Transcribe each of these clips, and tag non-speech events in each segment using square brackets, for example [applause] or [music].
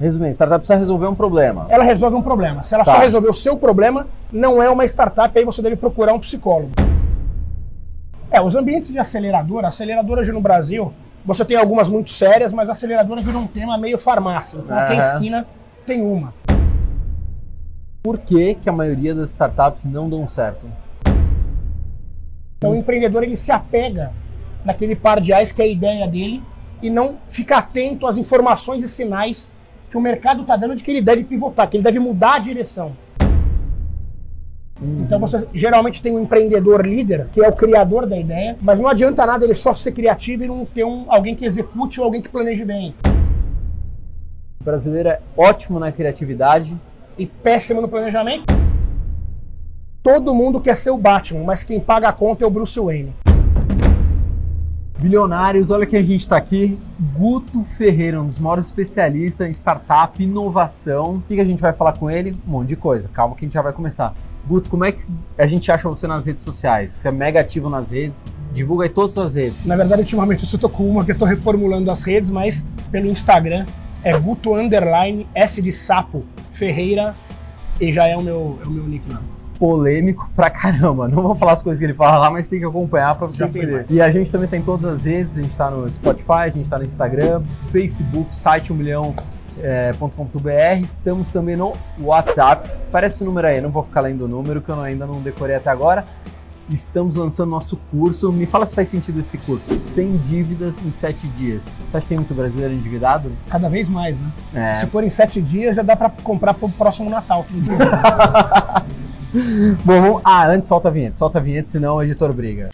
Resumindo, startup precisa resolver um problema. Ela resolve um problema. Se ela Tá. só resolver o seu problema, não é uma startup, aí você deve procurar um psicólogo. É, os ambientes de aceleradora, aceleradora hoje no Brasil, você tem algumas muito sérias, mas aceleradora virou um tema meio farmácia. Então, a esquina tem uma. Por que, que a maioria das startups não dão certo? Então, o empreendedor ele se apega naquele par de ais que é a ideia dele e não fica atento às informações e sinais que o mercado está dando de que ele deve pivotar, que ele deve mudar a direção. Então você geralmente tem um empreendedor líder, que é o criador da ideia, mas não adianta nada ele só ser criativo e não ter um, alguém que execute ou alguém que planeje bem. O brasileiro é ótimo na criatividade. E péssimo no planejamento. Todo mundo quer ser o Batman, mas quem paga a conta é o Bruce Wayne. Bilionários, olha quem a gente está aqui. Guto Ferreira, um dos maiores especialistas em startup, inovação. O que, que a gente vai falar com ele? Um monte de coisa. Calma que a gente já vai começar. Guto, como é que a gente acha você nas redes sociais? Que você é mega ativo nas redes. Divulga aí todas as redes. Na verdade, ultimamente eu só com uma que eu reformulando as redes, mas pelo Instagram é Guto Underline S de Sapo Ferreira e já é o meu, é o meu nickname. Polêmico pra caramba. Não vou falar as coisas que ele fala lá, mas tem que acompanhar pra você entender. E a gente também tá em todas as redes, a gente tá no Spotify, a gente tá no Instagram, Facebook, site 1 milhão. é, .com.br, estamos também no WhatsApp. Parece o número aí, não vou ficar lendo o número que eu ainda não decorei até agora. Estamos lançando nosso curso. Me fala se faz sentido esse curso. Sem dívidas em 7 dias. Você acha que tem muito brasileiro endividado? Cada vez mais, né? É. Se for em sete dias, já dá pra comprar pro próximo Natal. [laughs] [laughs] Bom, ah, antes solta a vinheta. Solta a vinheta, senão o editor briga.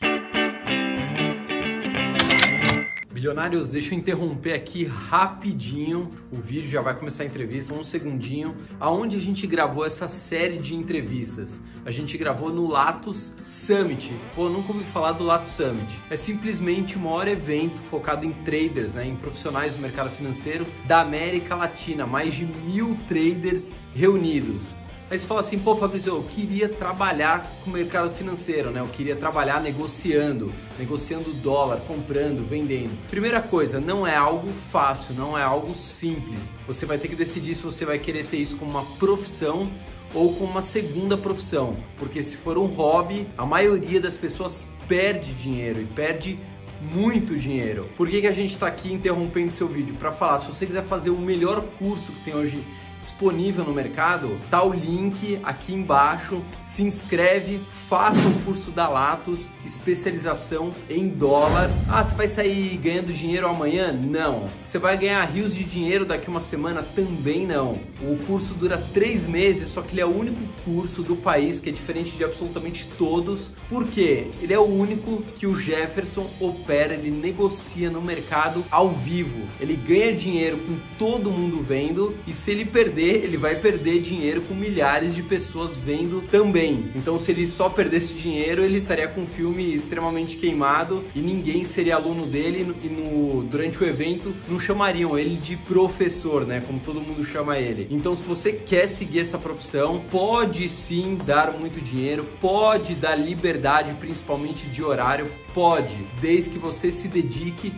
Bilionários, deixa eu interromper aqui rapidinho. O vídeo já vai começar a entrevista, um segundinho. Aonde a gente gravou essa série de entrevistas? A gente gravou no Latos Summit. Pô, nunca ouvi falar do Latos Summit. É simplesmente o maior evento focado em traders, né, em profissionais do mercado financeiro da América Latina. Mais de mil traders reunidos. Aí você fala assim, pô Fabrício, eu queria trabalhar com o mercado financeiro, né? Eu queria trabalhar negociando, negociando dólar, comprando, vendendo. Primeira coisa, não é algo fácil, não é algo simples. Você vai ter que decidir se você vai querer ter isso como uma profissão ou como uma segunda profissão. Porque se for um hobby, a maioria das pessoas perde dinheiro e perde muito dinheiro. Por que, que a gente está aqui interrompendo seu vídeo? Para falar, se você quiser fazer o melhor curso que tem hoje disponível no mercado, tá o link aqui embaixo. Se inscreve, faça o curso da Latos, especialização em dólar. Ah, você vai sair ganhando dinheiro amanhã? Não. Você vai ganhar rios de dinheiro daqui uma semana? Também não. O curso dura três meses, só que ele é o único curso do país que é diferente de absolutamente todos. Por quê? Ele é o único que o Jefferson opera, ele negocia no mercado ao vivo. Ele ganha dinheiro com todo mundo vendo e se ele perder, ele vai perder dinheiro com milhares de pessoas vendo também. Então, se ele só perdesse dinheiro, ele estaria com um filme extremamente queimado e ninguém seria aluno dele e no, durante o evento não chamariam ele de professor, né? Como todo mundo chama ele. Então, se você quer seguir essa profissão, pode sim dar muito dinheiro, pode dar liberdade, principalmente de horário, pode, desde que você se dedique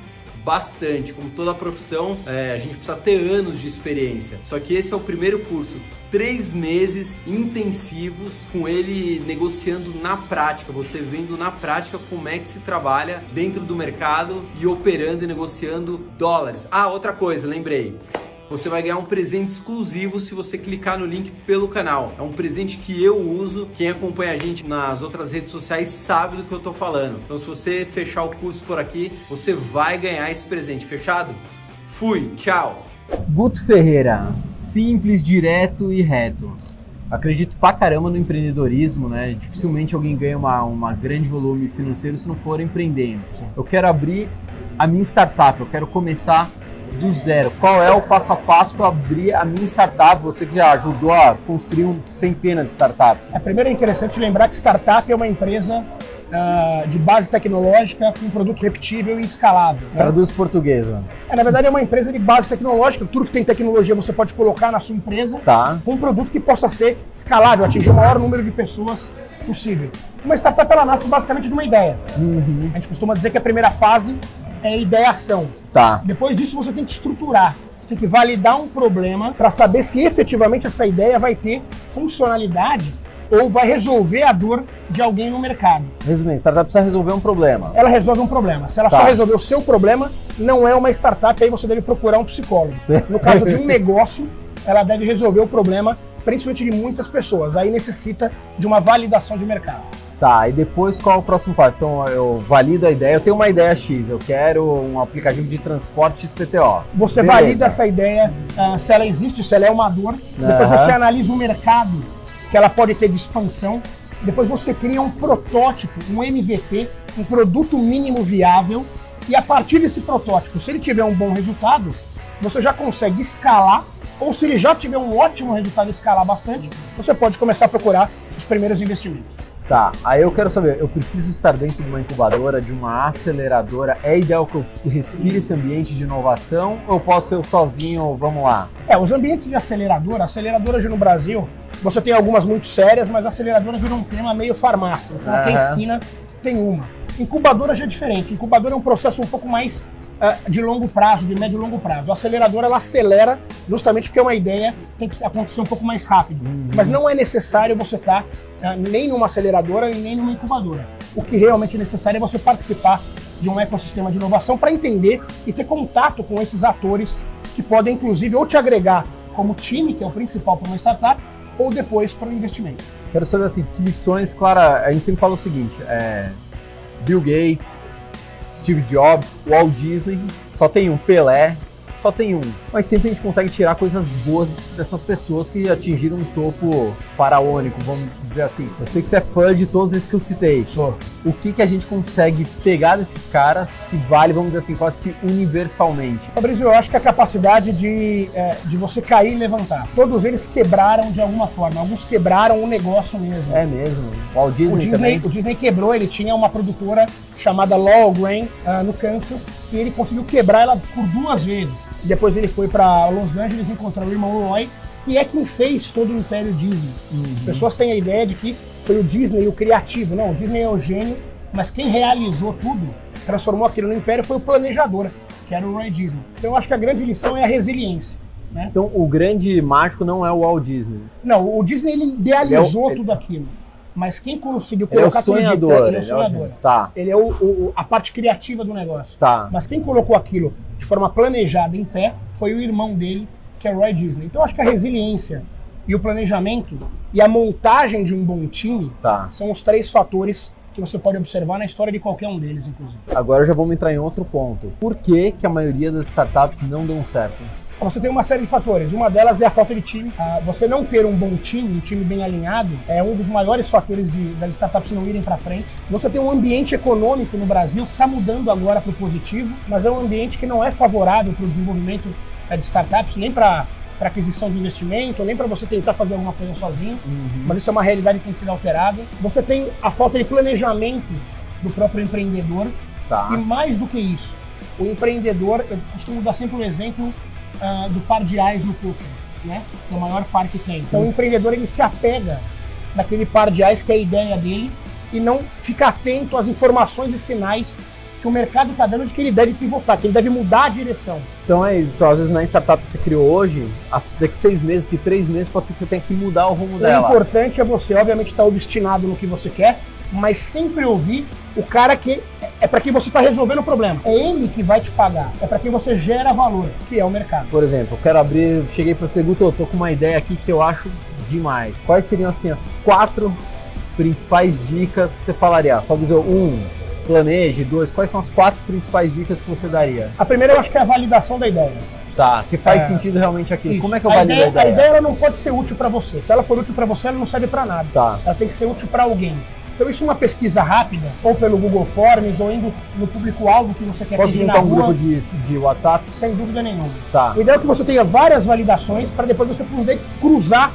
bastante. Como toda profissão, é, a gente precisa ter anos de experiência. Só que esse é o primeiro curso. Três meses intensivos com ele negociando na prática, você vendo na prática como é que se trabalha dentro do mercado e operando e negociando dólares. Ah, outra coisa, lembrei. Você vai ganhar um presente exclusivo se você clicar no link pelo canal. É um presente que eu uso. Quem acompanha a gente nas outras redes sociais sabe do que eu tô falando. Então, se você fechar o curso por aqui, você vai ganhar esse presente. Fechado? Fui, tchau! Guto Ferreira, simples, direto e reto. Acredito pra caramba no empreendedorismo, né? Dificilmente alguém ganha uma, uma grande volume financeiro se não for empreendendo. Eu quero abrir a minha startup, eu quero começar do zero. Qual é o passo a passo para abrir a minha startup? Você que já ajudou a construir centenas de startups. É, primeiro é interessante lembrar que startup é uma empresa ah, de base tecnológica com um produto repetível e escalável. né? Traduz português, mano. É, na verdade, é uma empresa de base tecnológica. Tudo que tem tecnologia você pode colocar na sua empresa Tá. com um produto que possa ser escalável, atingir o maior número de pessoas possível. Uma startup ela nasce basicamente de uma ideia. Uhum. A gente costuma dizer que a primeira fase é ideação. Tá. Depois disso você tem que estruturar. tem que validar um problema para saber se efetivamente essa ideia vai ter funcionalidade ou vai resolver a dor de alguém no mercado. Resumindo, startup precisa resolver um problema. Ela resolve um problema. Se ela Tá. só resolver o seu problema, não é uma startup, aí você deve procurar um psicólogo. [laughs] No caso de um negócio, ela deve resolver o problema, principalmente de muitas pessoas. Aí necessita de uma validação de mercado. Tá, e depois qual é o próximo passo? Então eu valido a ideia, eu tenho uma ideia X, eu quero um aplicativo de transporte XPTO. Você Beleza. valida essa ideia, ah, se ela existe, se ela é uma dor. Depois Aham. você analisa o mercado que ela pode ter de expansão. Depois você cria um protótipo, um MVP, um produto mínimo viável. E a partir desse protótipo, se ele tiver um bom resultado, você já consegue escalar. Ou se ele já tiver um ótimo resultado e escalar bastante, você pode começar a procurar os primeiros investimentos. Tá, aí eu quero saber, eu preciso estar dentro de uma incubadora, de uma aceleradora, é ideal que eu respire esse ambiente de inovação ou eu posso eu sozinho, vamos lá? É, os ambientes de aceleradora, aceleradora hoje no Brasil, você tem algumas muito sérias, mas aceleradora virou um tema meio farmácia. Então, Aham. a esquina tem uma. Incubadora já é diferente. Incubadora é um processo um pouco mais de longo prazo, de médio e longo prazo. A aceleradora, ela acelera justamente porque é uma ideia tem que acontecer um pouco mais rápido. Mas não é necessário você estar ah, nem numa aceleradora e nem numa incubadora. O que realmente é necessário é você participar de um ecossistema de inovação para entender e ter contato com esses atores que podem, inclusive, ou te agregar como time, que é o principal para uma startup, ou depois para o investimento. Quero saber assim, que lições, Clara, a gente sempre fala o seguinte, é, Bill Gates, Steve Jobs, Walt Disney, só tem um Pelé, só tem um. Mas sempre a gente consegue tirar coisas boas dessas pessoas que atingiram um topo faraônico, vamos dizer assim. Eu sei que você é fã de todos esses que eu citei. Sou. O que, que a gente consegue pegar desses caras que vale, vamos dizer assim, quase que universalmente? Fabrício, eu acho que a capacidade de, é, de você cair e levantar. Todos eles quebraram de alguma forma. Alguns quebraram o negócio mesmo. É mesmo. Walt o, Disney, Disney, também. o Disney quebrou, ele tinha uma produtora chamada Laurel Grain ah, no Kansas e ele conseguiu quebrar ela por duas vezes. Depois ele foi para Los Angeles encontrar o irmão Roy, que é quem fez todo o império Disney. As pessoas têm a ideia de que foi o Disney o criativo. Não, o Disney é o gênio, mas quem realizou tudo, transformou aquilo no império, foi o planejador, que era o Roy Disney. Então eu acho que a grande lição é a resiliência. Né? Então o grande mágico não é o Walt Disney. Não, o Disney ele idealizou Ele é o- tudo aquilo. Mas quem conseguiu Ele é o colocar tudo de pé, sonhador. ele é o sonhador. Tá, Ele é o- o- a parte criativa do negócio. tá. Mas quem colocou aquilo de forma planejada em pé foi o irmão dele, que é o Roy Disney. Então acho que a resiliência e o planejamento e a montagem de um bom time Tá. são os três fatores que você pode observar na história de qualquer um deles, inclusive. Agora já vamos entrar em outro ponto. Por que, que a maioria das startups não dão certo? Você tem uma série de fatores. Uma delas é a falta de time. Ah, Você não ter um bom time, um time bem alinhado, é um dos maiores fatores de, das startups não irem para frente. Você tem um ambiente econômico no Brasil que está mudando agora para o positivo, mas é um ambiente que não é favorável para o desenvolvimento eh, de startups, nem para aquisição de investimento, nem para você tentar fazer alguma coisa sozinho. Mas isso é uma realidade que tem que ser alterada. Você tem a falta de planejamento do próprio empreendedor. Tá. E mais do que isso, o empreendedor, eu costumo dar sempre o exemplo ah, do par de ais no poker, né? Que é o maior par que tem. Então o empreendedor ele se apega naquele par de ais que é a ideia dele e não fica atento às informações e sinais que o mercado está dando de que ele deve pivotar, que ele deve mudar a direção. Então é isso. Então, às vezes na startup que você criou hoje, daqui seis meses, que três meses, pode ser que você tenha que mudar o rumo O dela. importante é você, obviamente, estar obstinado no que você quer, mas sempre ouvir o cara que é para quem você está resolvendo o problema. É ele que vai te pagar. É para quem você gera valor, que é o mercado. Por exemplo, eu quero abrir, cheguei para você, Guto, eu tô com uma ideia aqui que eu acho demais. Quais seriam assim as quatro principais dicas que você falaria? Fabrício, um, planeje, dois, quais são as quatro principais dicas que você daria? A primeira eu acho que é a validação da ideia. Tá, se faz É. sentido realmente aquilo. Isso. Como é que eu a valido ideia, a ideia? A ideia não pode ser útil para você. Se ela for útil para você, ela não serve para nada. Tá. Ela tem que ser útil para alguém. Então isso é uma pesquisa rápida, ou pelo Google Forms, ou indo no público-alvo que você quer Posso atingir montar um rua, grupo de, de WhatsApp? sem dúvida nenhuma. Tá. O ideal é que você tenha várias validações para depois você poder cruzar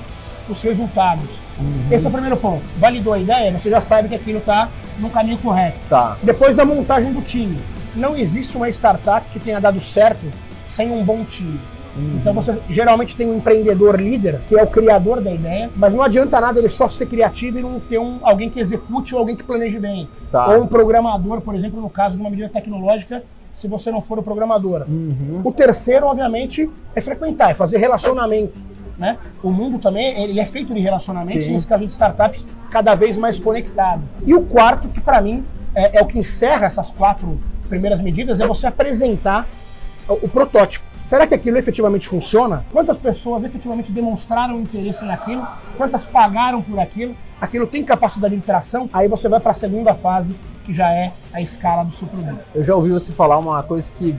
os resultados. Uhum. Esse é o primeiro ponto. Validou a ideia, você já sabe que aquilo está no caminho correto. Tá. Depois a montagem do time. Não existe uma startup que tenha dado certo sem um bom time. Uhum. Então você geralmente tem um empreendedor líder, que é o criador da ideia, mas não adianta nada ele só ser criativo e não ter um, alguém que execute ou alguém que planeje bem. Tá. Ou um programador, por exemplo, no caso de uma medida tecnológica, se você não for o programador. Uhum. O terceiro, obviamente, é frequentar, é fazer relacionamento. Né? O mundo também ele é feito de relacionamentos, Sim. nesse caso de startups, cada vez mais conectado. E o quarto, que para mim é, é o que encerra essas quatro primeiras medidas, é você apresentar o, o protótipo. Será que aquilo efetivamente funciona? Quantas pessoas efetivamente demonstraram interesse naquilo? Quantas pagaram por aquilo? Aquilo tem capacidade de tração? Aí você vai para a segunda fase, que já é a escala do seu produto. Eu já ouvi você falar uma coisa que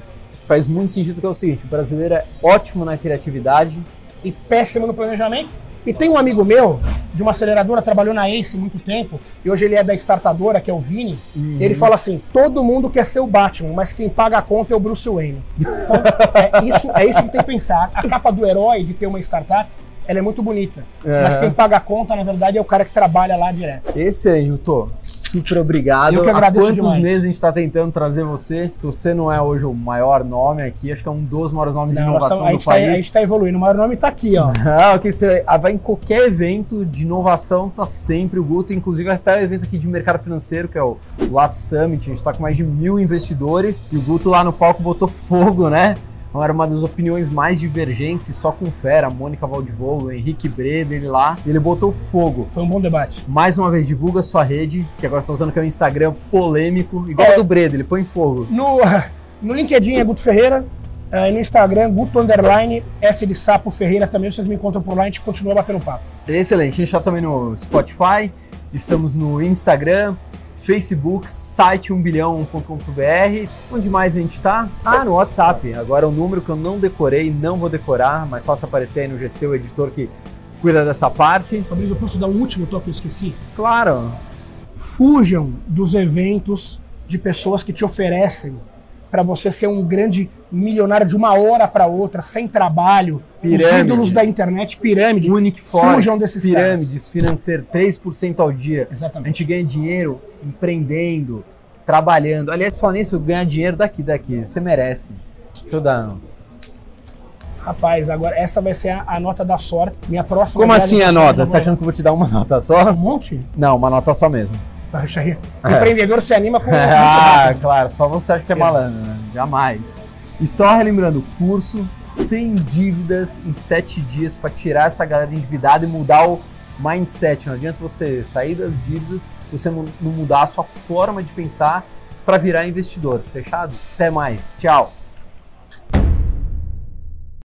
faz muito sentido, que é o seguinte, o brasileiro é ótimo na criatividade, e péssimo no planejamento. E tem um amigo meu, de uma aceleradora, trabalhou na Ace muito tempo, e hoje ele é da startadora, que é o Vini. Uhum. Ele fala assim: todo mundo quer ser o Batman, mas quem paga a conta é o Bruce Wayne. [laughs] Então, é isso, é isso que tem que pensar. A capa do herói de ter uma startup, ela é muito bonita. É. Mas quem paga a conta, na verdade, é o cara que trabalha lá direto. Esse aí, Juto, super obrigado. Eu que agradeço Há quantos demais. meses a gente está tentando trazer você? Se você não é hoje o maior nome aqui, acho que é um dos maiores nomes de Não, nós inovação do gente tá, a país. gente tá evoluindo. O maior nome tá aqui, ó. [laughs] Não, que você vai em qualquer evento de inovação, tá sempre o Guto, inclusive até o evento aqui de mercado financeiro, que é o Lato Summit, a gente tá com mais de mil investidores, e o Guto lá no palco botou fogo, né? Então era uma das opiniões mais divergentes, só com fera, Mônica Valdivolo, o Henrique Breder, ele lá, e ele botou fogo. Foi um bom debate. Mais uma vez, divulga sua rede, que agora você tá usando que é um Instagram polêmico, igual É. do Breder, ele põe fogo. No, [laughs] no LinkedIn é Guto Ferreira. eh, no Instagram, Guto Underline, S de Sapo Ferreira também. Vocês me encontram por lá a gente continua batendo papo. Excelente. A gente está também no Spotify, estamos no Instagram, Facebook, site 1bilhão.com.br. Onde mais a gente está? Ah, no WhatsApp. Agora é um número que eu não decorei, não vou decorar, mas só se aparecer aí no GC, o editor que cuida dessa parte. Fabrício, eu posso dar um último toque que eu esqueci? Claro. Fujam dos eventos de pessoas que te oferecem para você ser um grande milionário de uma hora para outra, sem trabalho. Os Pirâmide. ídolos da internet, pirâmide. Fujam Forex, desses pirâmides, financeiro, 3% ao dia. A Exatamente. gente ganha dinheiro empreendendo, trabalhando. Aliás, falando nisso, ganhar dinheiro daqui, daqui. Você merece. Deixa eu dar. Rapaz, agora essa vai ser a, a nota da sorte. Minha próxima. Como assim a nota? Você tá achando que eu vou te dar uma nota só? Um monte? Não, uma nota só mesmo. Acha aí. Empreendedor se anima com. [laughs] ah, claro, só você acha que é malandro, né? Jamais. E só relembrando, curso sem dívidas em sete dias para tirar essa galera endividada e mudar o mindset. Não adianta você sair das dívidas você não não mudar a sua forma de pensar para virar investidor. Fechado? Até mais. Tchau.